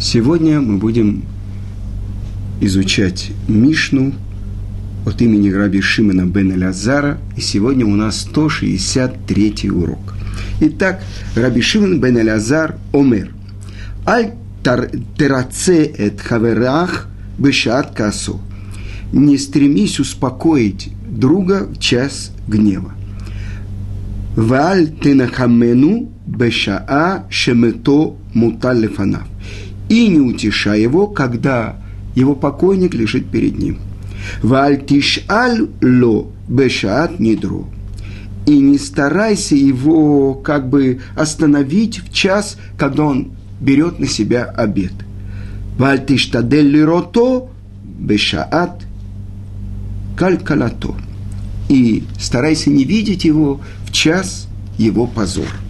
Сегодня мы будем изучать Мишну от имени Раби Шимона бен Элязара, и сегодня у нас 163 урок. Итак, Раби Шимон бен Элязар Омер. Аль тераце эт хаверах бешат касо. Не стремись успокоить друга в час гнева. Валь тенахамену бешаа шемето муталлефанав и не утешай его, когда его покойник лежит перед ним. Вальтиш аль ло бешаат нидро. И не старайся его как бы остановить в час, когда он берет на себя обед. Вальтиш тадель рото бешаат калькалато. И старайся не видеть его в час его позора.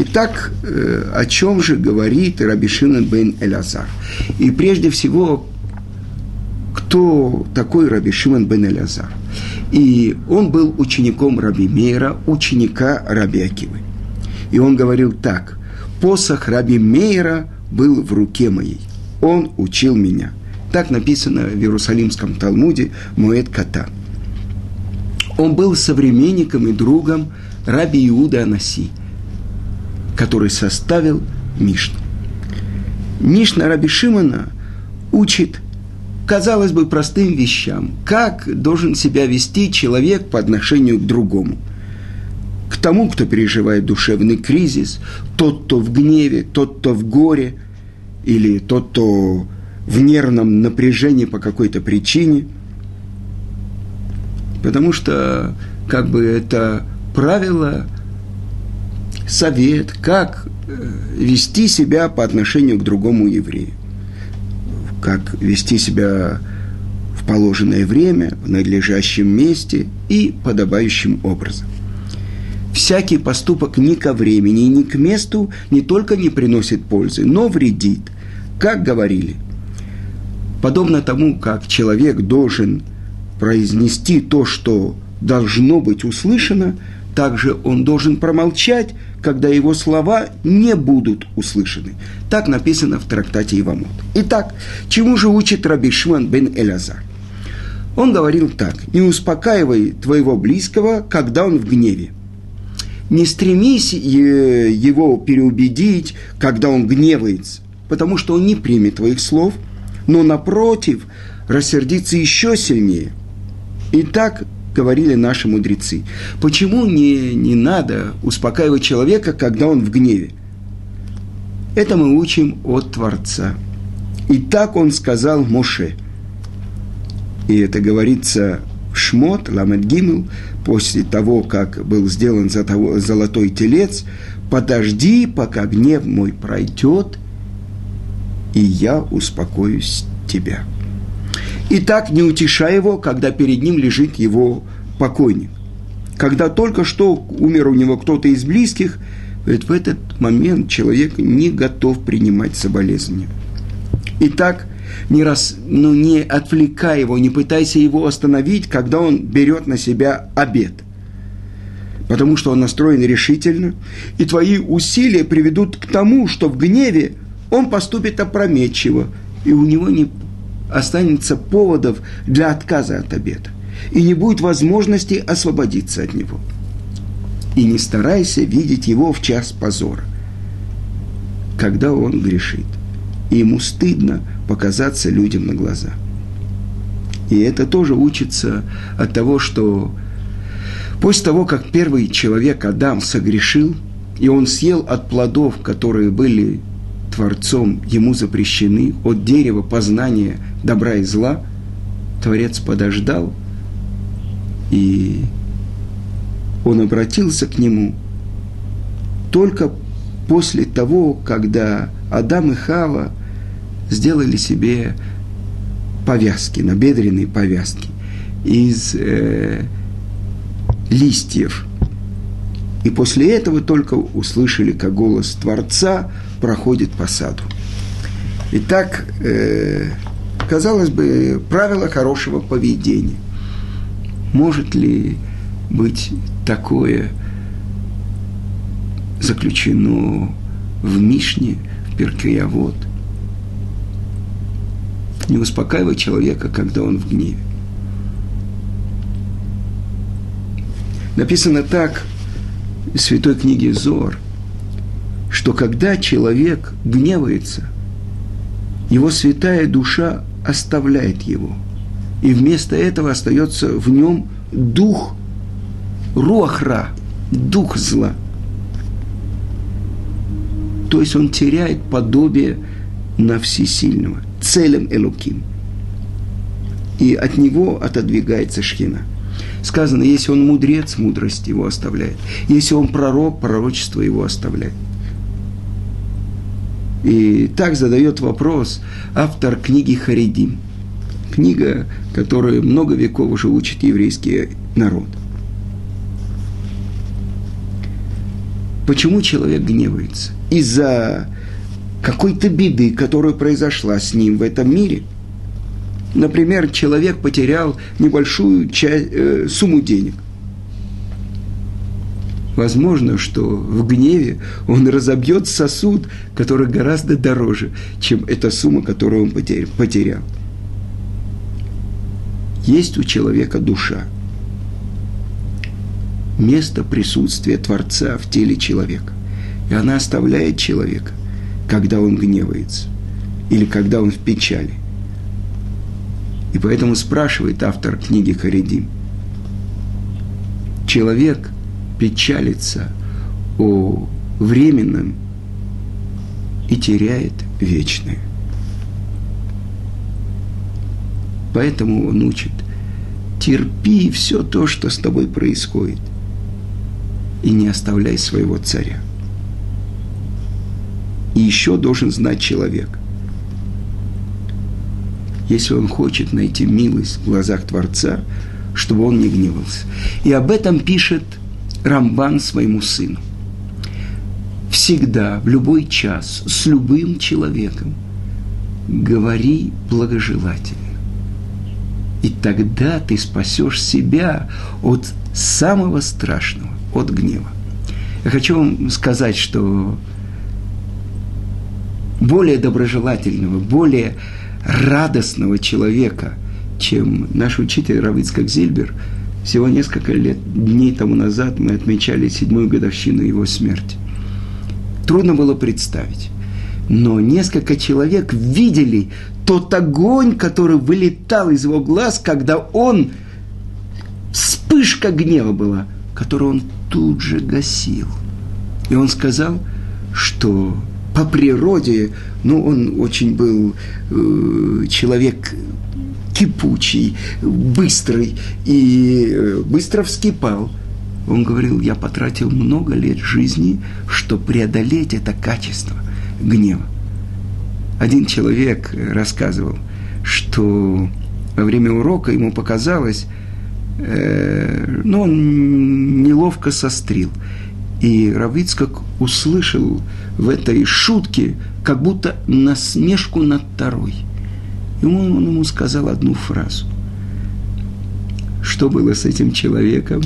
Итак, э, о чем же говорит Рабишина бен Элязар? И прежде всего, кто такой Раби Шимон бен Элязар? И он был учеником Раби Мейра, ученика Раби Акивы. И он говорил так, посох Раби Мейра был в руке моей, он учил меня. Так написано в Иерусалимском Талмуде Моэт Ката. Он был современником и другом Раби Иуда Анаси – который составил Мишну. Мишна Раби Шимона учит, казалось бы, простым вещам, как должен себя вести человек по отношению к другому. К тому, кто переживает душевный кризис, тот, кто в гневе, тот, кто в горе, или тот, кто в нервном напряжении по какой-то причине. Потому что, как бы, это правило – совет, как э, вести себя по отношению к другому еврею. Как вести себя в положенное время, в надлежащем месте и подобающим образом. Всякий поступок ни ко времени ни к месту не только не приносит пользы, но вредит. Как говорили, подобно тому, как человек должен произнести то, что должно быть услышано, также он должен промолчать, когда его слова не будут услышаны. Так написано в трактате Ивамот. Итак, чему же учит Раби Шман бен Элязар? Он говорил так, не успокаивай твоего близкого, когда он в гневе. Не стремись его переубедить, когда он гневается, потому что он не примет твоих слов, но напротив, рассердится еще сильнее. Итак, говорили наши мудрецы. Почему не, не надо успокаивать человека, когда он в гневе? Это мы учим от Творца. И так он сказал Моше. И это говорится в Шмот, Ламед Гимл, после того, как был сделан золотой телец, подожди, пока гнев мой пройдет, и я успокоюсь тебя. И так не утешай его, когда перед ним лежит его покойник. Когда только что умер у него кто-то из близких, ведь в этот момент человек не готов принимать соболезнования. Итак, не, раз, ну, не отвлекай его, не пытайся его остановить, когда он берет на себя обед. Потому что он настроен решительно, и твои усилия приведут к тому, что в гневе он поступит опрометчиво, и у него не останется поводов для отказа от обеда, и не будет возможности освободиться от него. И не старайся видеть его в час позора, когда он грешит, и ему стыдно показаться людям на глаза. И это тоже учится от того, что после того, как первый человек Адам согрешил, и он съел от плодов, которые были Творцом ему запрещены от дерева познания добра и зла, Творец подождал, и он обратился к нему только после того, когда Адам и Хава сделали себе повязки, набедренные повязки из э, листьев. И после этого только услышали, как голос Творца проходит по саду. Итак, э, казалось бы, правило хорошего поведения. Может ли быть такое заключено в Мишне, в Перкеявод? не успокаивай человека, когда он в гневе. Написано так в святой книге Зор, что когда человек гневается, его святая душа оставляет его, и вместо этого остается в нем дух руахра, дух зла. То есть он теряет подобие на всесильного, целым Элуким. И от него отодвигается шхина. Сказано, если он мудрец, мудрость его оставляет. Если он пророк, пророчество его оставляет. И так задает вопрос автор книги Харидим. Книга, которую много веков уже учит еврейский народ. Почему человек гневается? Из-за какой-то беды, которая произошла с ним в этом мире. Например, человек потерял небольшую часть, э, сумму денег. Возможно, что в гневе он разобьет сосуд, который гораздо дороже, чем эта сумма, которую он потерял. Есть у человека душа. Место присутствия Творца в теле человека. И она оставляет человека, когда он гневается или когда он в печали. И поэтому спрашивает автор книги Харидим. Человек – печалится о временном и теряет вечное. Поэтому он учит, терпи все то, что с тобой происходит, и не оставляй своего царя. И еще должен знать человек, если он хочет найти милость в глазах Творца, чтобы он не гневался. И об этом пишет Рамбан своему сыну. Всегда, в любой час, с любым человеком говори благожелательно. И тогда ты спасешь себя от самого страшного, от гнева. Я хочу вам сказать, что более доброжелательного, более радостного человека, чем наш учитель Равицкак Зильбер – всего несколько лет, дней тому назад мы отмечали седьмую годовщину его смерти. Трудно было представить. Но несколько человек видели тот огонь, который вылетал из его глаз, когда он, вспышка гнева была, которую он тут же гасил. И он сказал, что по природе, ну, он очень был э, человек кипучий, быстрый и э, быстро вскипал. Он говорил, я потратил много лет жизни, чтобы преодолеть это качество гнева. Один человек рассказывал, что во время урока ему показалось, э, ну, он неловко сострил. И Равицкак услышал в этой шутке как будто насмешку над второй – и он, он ему сказал одну фразу. Что было с этим человеком?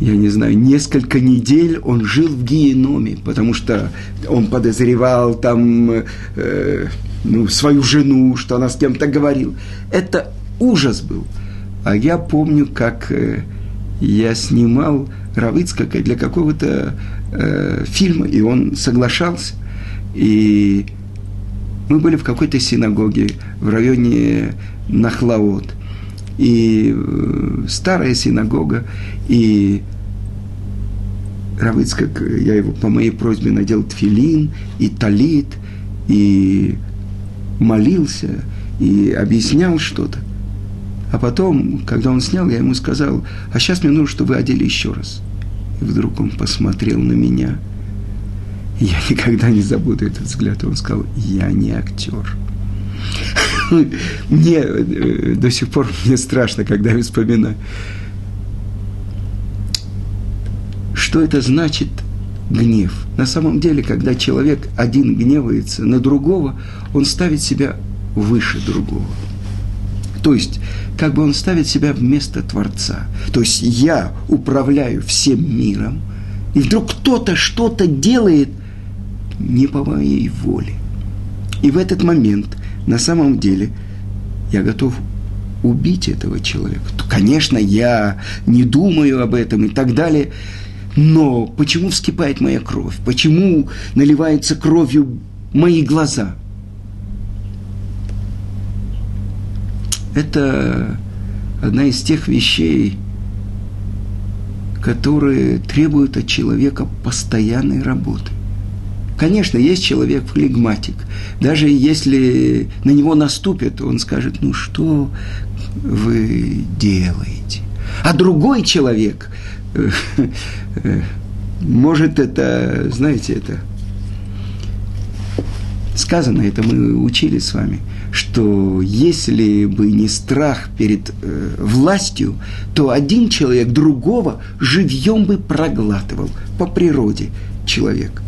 я не знаю, несколько недель он жил в геноме, потому что он подозревал там э, ну, свою жену, что она с кем-то говорила. Это ужас был. А я помню, как э, я снимал Равицкака для какого-то э, фильма, и он соглашался. И мы были в какой-то синагоге в районе Нахлаот. И э, старая синагога, и Равыцкак, я его по моей просьбе надел тфилин и талит, и молился, и объяснял что-то. А потом, когда он снял, я ему сказал, а сейчас мне нужно, чтобы вы одели еще раз. И вдруг он посмотрел на меня – я никогда не забуду этот взгляд. Он сказал, я не актер. Мне э, до сих пор мне страшно, когда я вспоминаю. Что это значит гнев? На самом деле, когда человек один гневается на другого, он ставит себя выше другого. То есть, как бы он ставит себя вместо Творца. То есть, я управляю всем миром, и вдруг кто-то что-то делает – не по моей воле. И в этот момент, на самом деле, я готов убить этого человека. То, конечно, я не думаю об этом и так далее. Но почему вскипает моя кровь? Почему наливается кровью мои глаза? Это одна из тех вещей, которые требуют от человека постоянной работы. Конечно, есть человек флегматик. Даже если на него наступят, он скажет, ну что вы делаете? А другой человек, э, э, может это, знаете, это сказано, это мы учили с вами, что если бы не страх перед э, властью, то один человек другого живьем бы проглатывал по природе человек.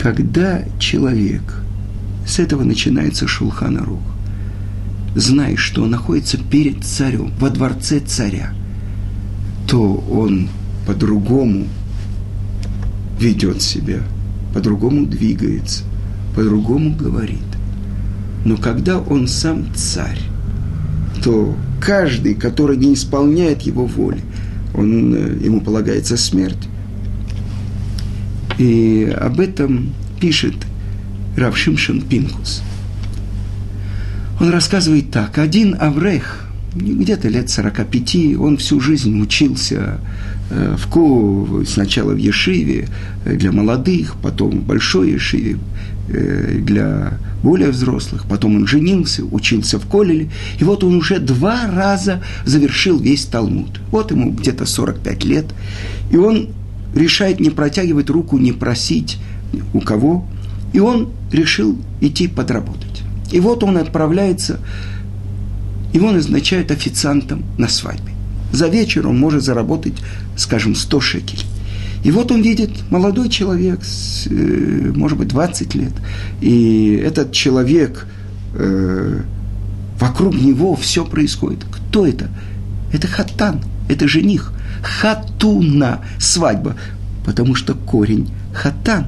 Когда человек, с этого начинается Шулхана Рух, знает, что он находится перед царем, во дворце царя, то он по-другому ведет себя, по-другому двигается, по-другому говорит. Но когда он сам царь, то каждый, который не исполняет его воли, он, э, ему полагается смерть. И об этом пишет Равшимшин Пинкус. Он рассказывает так. Один Аврех, где-то лет 45, он всю жизнь учился Э, в Ку, сначала в Ешиве э, для молодых, потом в Большой Ешиве э, для более взрослых, потом он женился, учился в Колеле, и вот он уже два раза завершил весь Талмуд. Вот ему где-то 45 лет, и он решает не протягивать руку, не просить у кого, и он решил идти подработать. И вот он отправляется, его назначают официантом на свадьбе. За вечер он может заработать, скажем, 100 шекелей. И вот он видит молодой человек, э, может быть, 20 лет. И этот человек, э, вокруг него все происходит. Кто это? Это хатан, это жених. Хатуна, свадьба. Потому что корень хатан.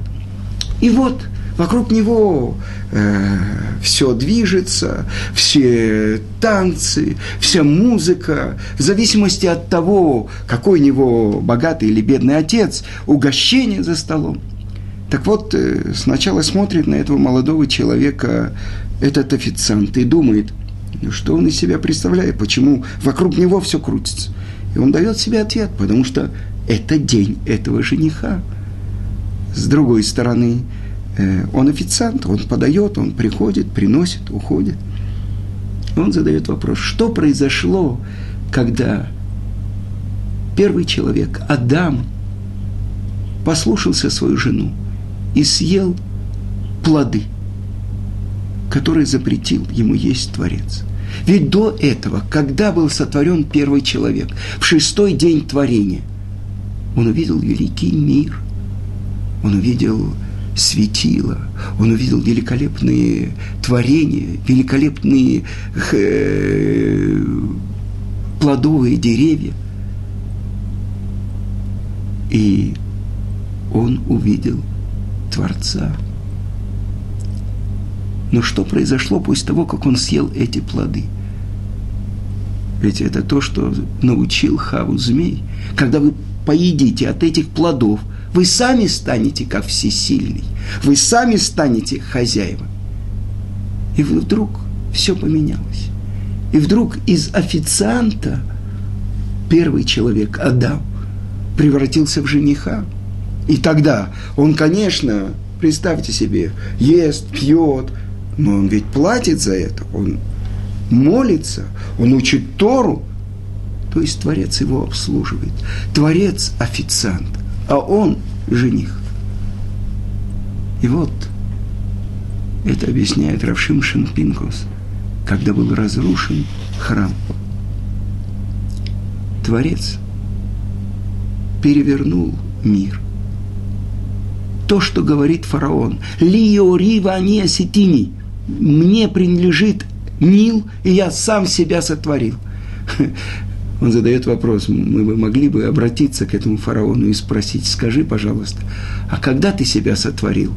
И вот вокруг него э, все движется, все танцы, вся музыка, в зависимости от того, какой у него богатый или бедный отец, угощение за столом. Так вот, э, сначала смотрит на этого молодого человека этот официант и думает, ну что он из себя представляет, почему вокруг него все крутится. И он дает себе ответ, потому что это день этого жениха. С другой стороны, Э, он официант, он подает, он приходит, приносит, уходит. Он задает вопрос, что произошло, когда первый человек, Адам, послушался свою жену и съел плоды, которые запретил ему есть Творец. Ведь до этого, когда был сотворен первый человек, в шестой день творения, он увидел великий мир, он увидел светило, он увидел великолепные творения, великолепные э, плодовые деревья. И он увидел Творца. Но что произошло после того, как он съел эти плоды? Ведь это то, что научил Хаву змей. Когда вы поедите от этих плодов – вы сами станете как всесильный. Вы сами станете хозяевами. И вдруг все поменялось. И вдруг из официанта первый человек, Адам, превратился в жениха. И тогда он, конечно, представьте себе, ест, пьет, но он ведь платит за это, он молится, он учит Тору, то есть Творец его обслуживает. Творец – официант а он жених. И вот это объясняет Равшим Шинпинкус, когда был разрушен храм. Творец перевернул мир. То, что говорит фараон, «Лио рива не осетини», «Мне принадлежит Нил, и я сам себя сотворил». он задает вопрос, мы бы могли бы обратиться к этому фараону и спросить, скажи, пожалуйста, а когда ты себя сотворил?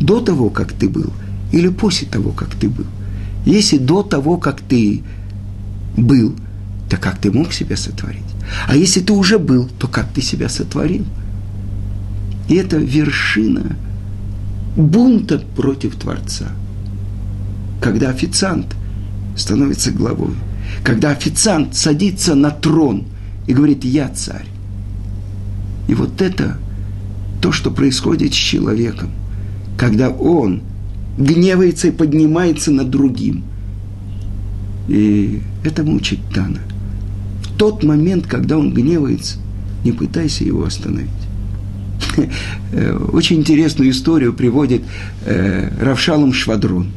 до того, как ты был, или после того, как ты был. Если до того, как ты был, то как ты мог себя сотворить? А если ты уже был, то как ты себя сотворил? И это вершина бунта против Творца. Когда официант становится главой, когда официант садится на трон и говорит «Я царь». И вот это то, что происходит с человеком, когда он гневается и поднимается над другим. И это мучит Тана. В тот момент, когда он гневается, не пытайся его остановить. Очень интересную историю приводит э, Равшалом Швадрон.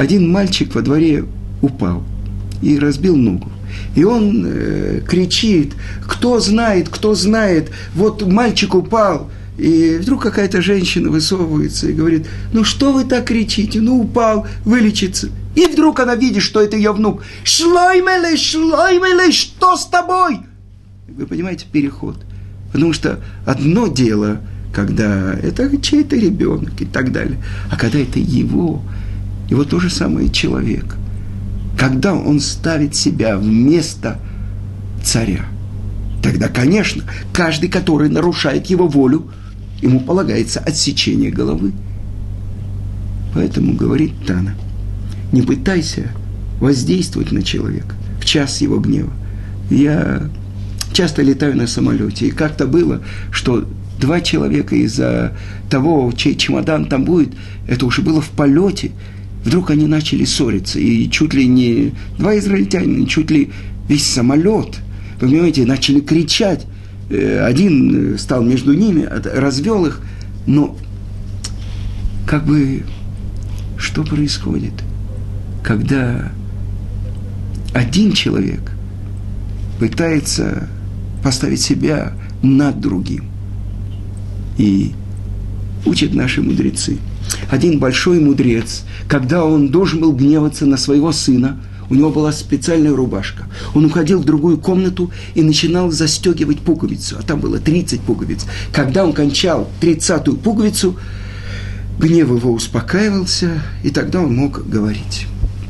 Один мальчик во дворе упал и разбил ногу. И он э, кричит, кто знает, кто знает, вот мальчик упал. И вдруг какая-то женщина высовывается и говорит, ну что вы так кричите, ну упал, вылечится. И вдруг она видит, что это ее внук. Шлоймеле, шлоймеле, что с тобой? Вы понимаете, переход. Потому что одно дело, когда это чей-то ребенок и так далее, а когда это его, его то же самое человек – когда он ставит себя вместо царя, тогда, конечно, каждый, который нарушает его волю, ему полагается отсечение головы. Поэтому говорит Тана, не пытайся воздействовать на человека в час его гнева. Я часто летаю на самолете, и как-то было, что два человека из-за того, чей чемодан там будет, это уже было в полете, Вдруг они начали ссориться, и чуть ли не два израильтянина, чуть ли весь самолет, вы понимаете, начали кричать. Э, один стал между ними, развел их, но как бы что происходит, когда один человек пытается поставить себя над другим. И учат наши мудрецы – один большой мудрец, когда он должен был гневаться на своего сына, у него была специальная рубашка. Он уходил в другую комнату и начинал застегивать пуговицу, а там было 30 пуговиц. Когда он кончал 30-ю пуговицу, гнев его успокаивался, и тогда он мог говорить.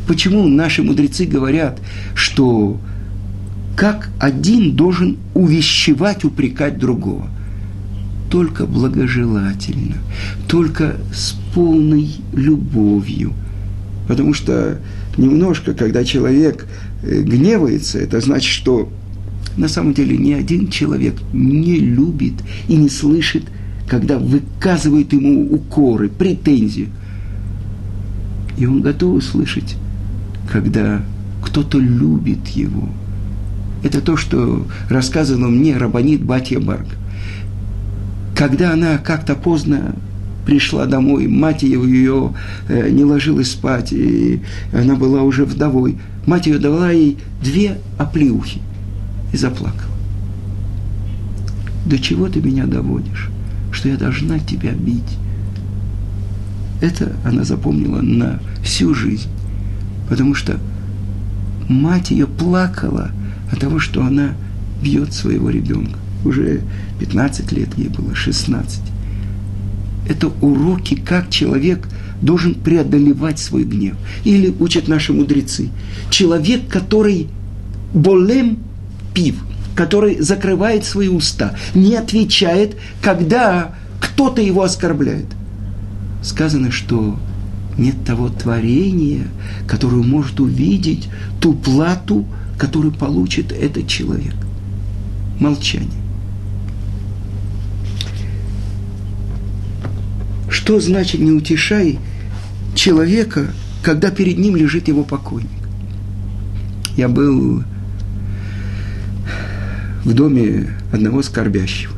Почему наши мудрецы говорят, что как один должен увещевать, упрекать другого – только благожелательно, только с полной любовью. Потому что немножко, когда человек э, гневается, это значит, что на самом деле ни один человек не любит и не слышит, когда выказывают ему укоры, претензии. И он готов услышать, когда кто-то любит его. Это то, что рассказывал мне Рабанит Батья Барг. Когда она как-то поздно пришла домой, мать ее, ее э, не ложилась спать, и она была уже вдовой. Мать ее дала ей две оплеухи и заплакала. До чего ты меня доводишь, что я должна тебя бить? Это она запомнила на всю жизнь, потому что мать ее плакала от того, что она бьет своего ребенка. Уже 15 лет ей было, 16 это уроки, как человек должен преодолевать свой гнев. Или учат наши мудрецы. Человек, который болем пив, который закрывает свои уста, не отвечает, когда кто-то его оскорбляет. Сказано, что нет того творения, которое может увидеть ту плату, которую получит этот человек. Молчание. Что значит не утешай человека, когда перед ним лежит его покойник? Я был в доме одного скорбящего.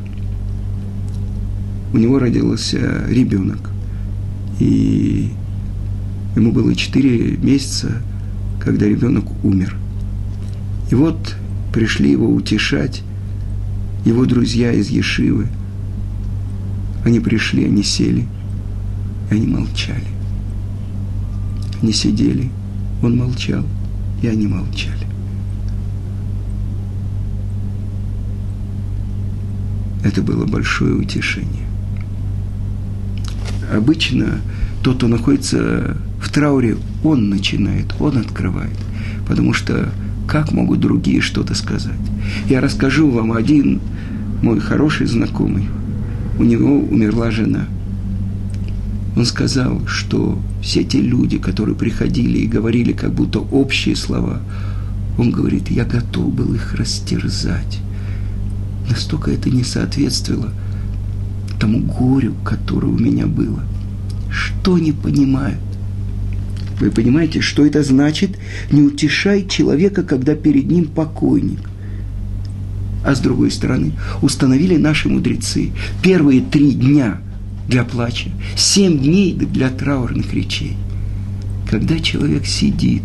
У него родился ребенок. И ему было 4 месяца, когда ребенок умер. И вот пришли его утешать его друзья из Ешивы. Они пришли, они сели – они молчали. Они сидели, он молчал, и они молчали. Это было большое утешение. обычно тот, кто находится в трауре, он начинает, он открывает. Потому что как могут другие что-то сказать? Я расскажу вам один мой хороший знакомый. У него умерла жена. Он сказал, что все те люди, которые приходили и говорили как будто общие слова, он говорит, я готов был их растерзать. Настолько это не соответствовало тому горю, которое у меня было. Что не понимают? Вы понимаете, что это значит? Не утешай человека, когда перед ним покойник. А с другой стороны, установили наши мудрецы первые три дня для плача, семь дней для траурных речей. Когда человек сидит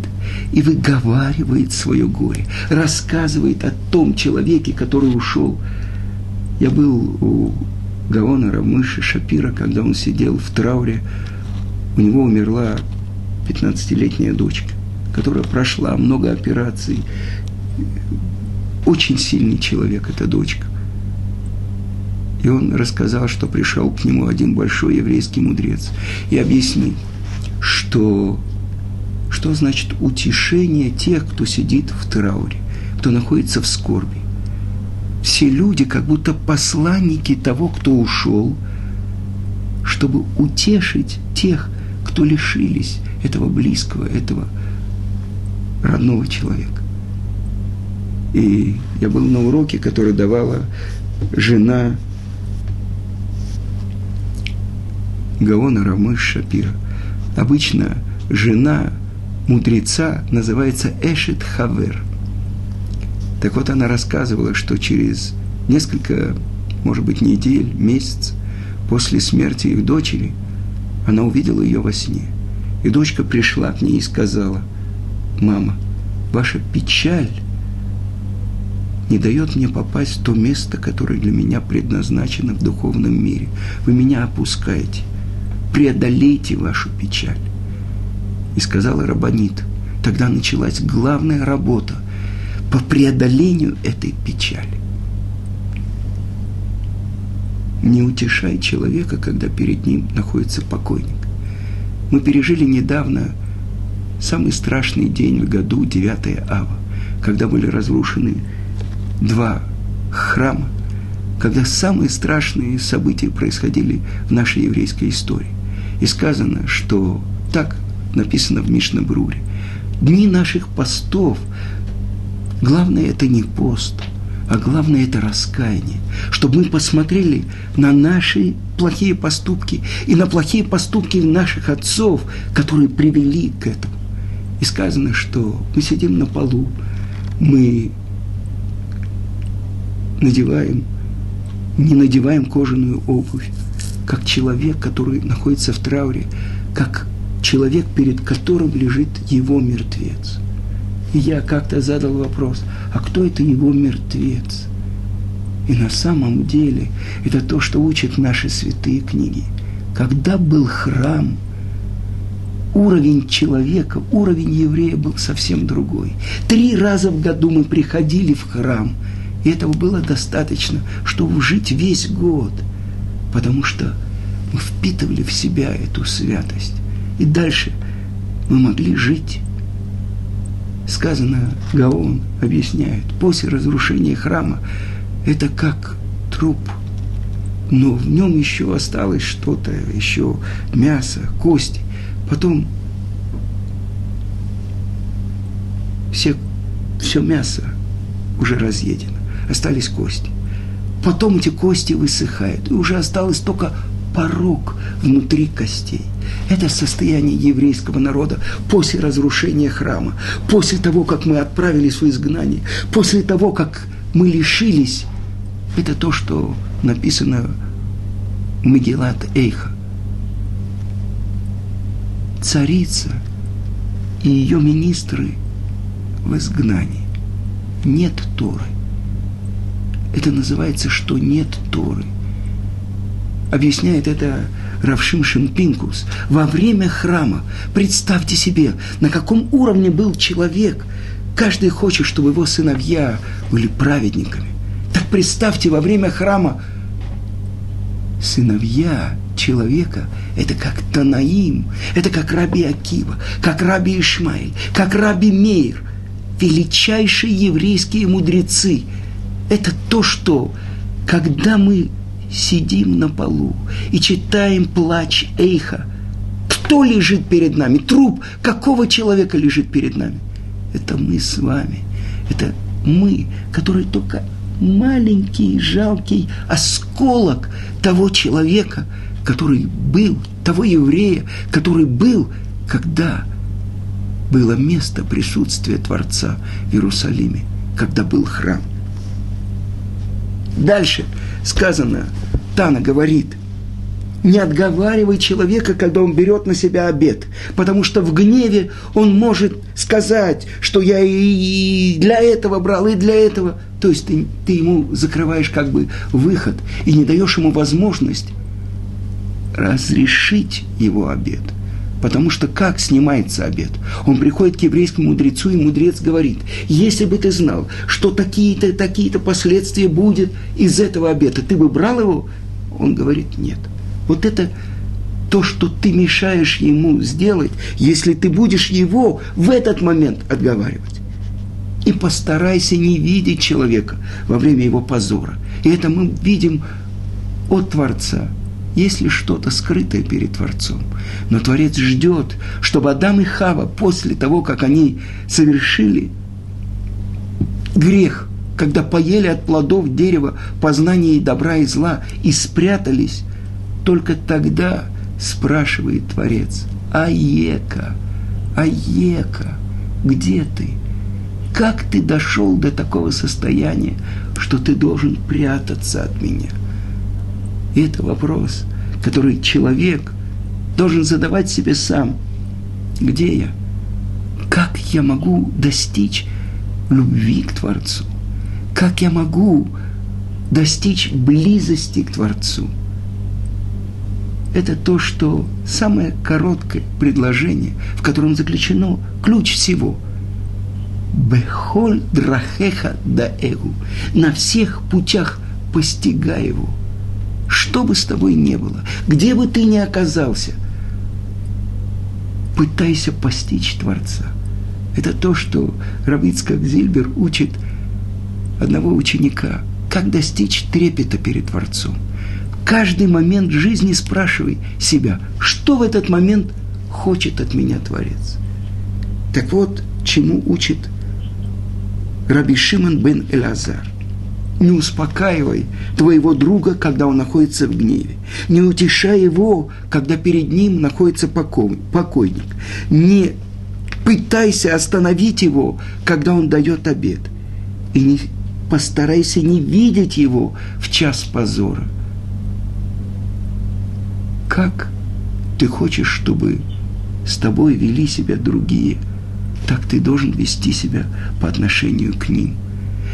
и выговаривает свое горе, рассказывает о том человеке, который ушел. Я был у Гаона Рамыши Шапира, когда он сидел в трауре, у него умерла 15-летняя дочка, которая прошла много операций. Очень сильный человек эта дочка. И он рассказал, что пришел к нему один большой еврейский мудрец и объяснил, что, что значит утешение тех, кто сидит в трауре, кто находится в скорби. Все люди как будто посланники того, кто ушел, чтобы утешить тех, кто лишились этого близкого, этого родного человека. И я был на уроке, который давала жена Гаона Рамыш Шапира. Обычно жена мудреца называется Эшет Хавер. Так вот, она рассказывала, что через несколько, может быть, недель, месяц после смерти их дочери, она увидела ее во сне – и дочка пришла к ней и сказала, «Мама, ваша печаль не дает мне попасть в то место, которое для меня предназначено в духовном мире. Вы меня опускаете. Преодолейте вашу печаль». И сказала Рабанит. Тогда началась главная работа по преодолению этой печали. Не утешай человека, когда перед ним находится покойник. Мы пережили недавно самый страшный день в году, 9 ава, когда были разрушены два храма, когда самые страшные события происходили в нашей еврейской истории. И сказано, что так написано в Мишнабруре. Дни наших постов, главное это не пост – а главное это раскаяние, чтобы мы посмотрели на наши плохие поступки и на плохие поступки наших отцов, которые привели к этому. И сказано, что мы сидим на полу, мы надеваем, не надеваем кожаную обувь, как человек, который находится в трауре, как человек, перед которым лежит его мертвец – и я как-то задал вопрос, а кто это его мертвец? И на самом деле это то, что учат наши святые книги. Когда был храм, уровень человека, уровень еврея был совсем другой. Три раза в году мы приходили в храм, и этого было достаточно, чтобы жить весь год, потому что мы впитывали в себя эту святость. И дальше мы могли жить сказано, Гаон объясняет, после разрушения храма это как труп, но в нем еще осталось что-то, еще мясо, кости. Потом все, все мясо уже разъедено, остались кости. Потом эти кости высыхают, и уже осталось только порог внутри костей. Это состояние еврейского народа после разрушения храма, после того, как мы отправились в изгнание, после того, как мы лишились. Это то, что написано в Мегелат Эйха. Царица и ее министры в изгнании. Нет Торы. Это называется, что нет Торы – Объясняет это Равшим Шимпинкус. Во время храма, представьте себе, на каком уровне был человек. Каждый хочет, чтобы его сыновья были праведниками. Так представьте, во время храма сыновья человека – это как Танаим, это как Раби Акива, как Раби Ишмаиль, как Раби Мейр, величайшие еврейские мудрецы. Это то, что, когда мы сидим на полу и читаем плач Эйха, кто лежит перед нами? Труп какого человека лежит перед нами? Это мы с вами. Это мы, которые только маленький, жалкий осколок того человека, который был, того еврея, который был, когда было место присутствия Творца в Иерусалиме, когда был храм. Дальше сказано, Тана говорит, не отговаривай человека, когда он берет на себя обед, потому что в гневе он может сказать, что я и для этого брал, и для этого. То есть ты, ты ему закрываешь как бы выход и не даешь ему возможность разрешить его обед. Потому что как снимается обед? Он приходит к еврейскому мудрецу, и мудрец говорит, если бы ты знал, что такие-то, такие-то последствия будет из этого обеда, ты бы брал его? Он говорит, нет. Вот это то, что ты мешаешь ему сделать, если ты будешь его в этот момент отговаривать. И постарайся не видеть человека во время его позора. И это мы видим от Творца. Есть ли что-то скрытое перед Творцом? Но Творец ждет, чтобы Адам и Хава после того, как они совершили грех, когда поели от плодов дерева познания и добра и зла и спрятались, только тогда спрашивает Творец, Аека, Аека, где ты? Как ты дошел до такого состояния, что ты должен прятаться от меня? Это вопрос, который человек должен задавать себе сам. Где я? Как я могу достичь любви к Творцу? Как я могу достичь близости к Творцу? это то, что самое короткое предложение, в котором заключено ключ всего. Бехоль драхеха да эгу. На всех путях постигай его. Что бы с тобой ни было, где бы ты ни оказался, пытайся постичь Творца. Это то, что Равицкак Зильбер учит одного ученика, как достичь трепета перед Творцом – каждый момент жизни спрашивай себя, что в этот момент хочет от меня Творец. Так вот, чему учит Раби Шимон бен Элазар. Не успокаивай твоего друга, когда он находится в гневе. Не утешай его, когда перед ним находится покойник. Не пытайся остановить его, когда он дает обед. И не постарайся не видеть его в час позора – как ты хочешь, чтобы с тобой вели себя другие, так ты должен вести себя по отношению к ним.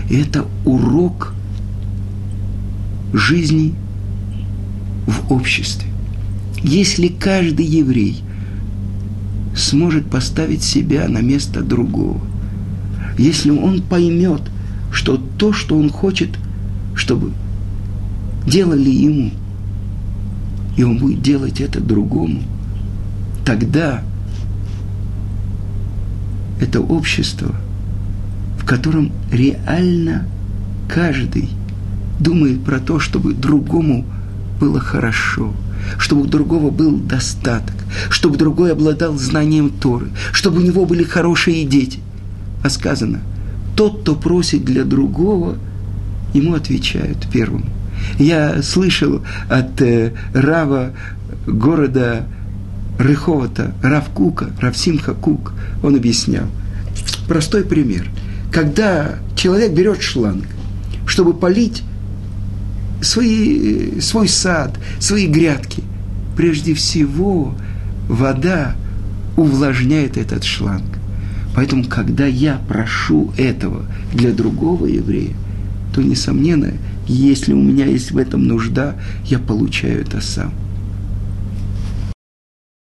И это урок жизни в обществе. Если каждый еврей сможет поставить себя на место другого, если он поймет, что то, что он хочет, чтобы делали ему – и он будет делать это другому, тогда это общество, в котором реально каждый думает про то, чтобы другому было хорошо, чтобы у другого был достаток, чтобы другой обладал знанием Торы, чтобы у него были хорошие дети. А сказано, тот, кто просит для другого, ему отвечают первому – я слышал от э, Рава города Рыховата, Рав Кука, Рав Симха Кук, он объяснял. Простой пример. Когда человек берет шланг, чтобы полить свои, свой сад, свои грядки, прежде всего вода увлажняет этот шланг. Поэтому, когда я прошу этого для другого еврея, то, несомненно, если у меня есть в этом нужда, я получаю это сам.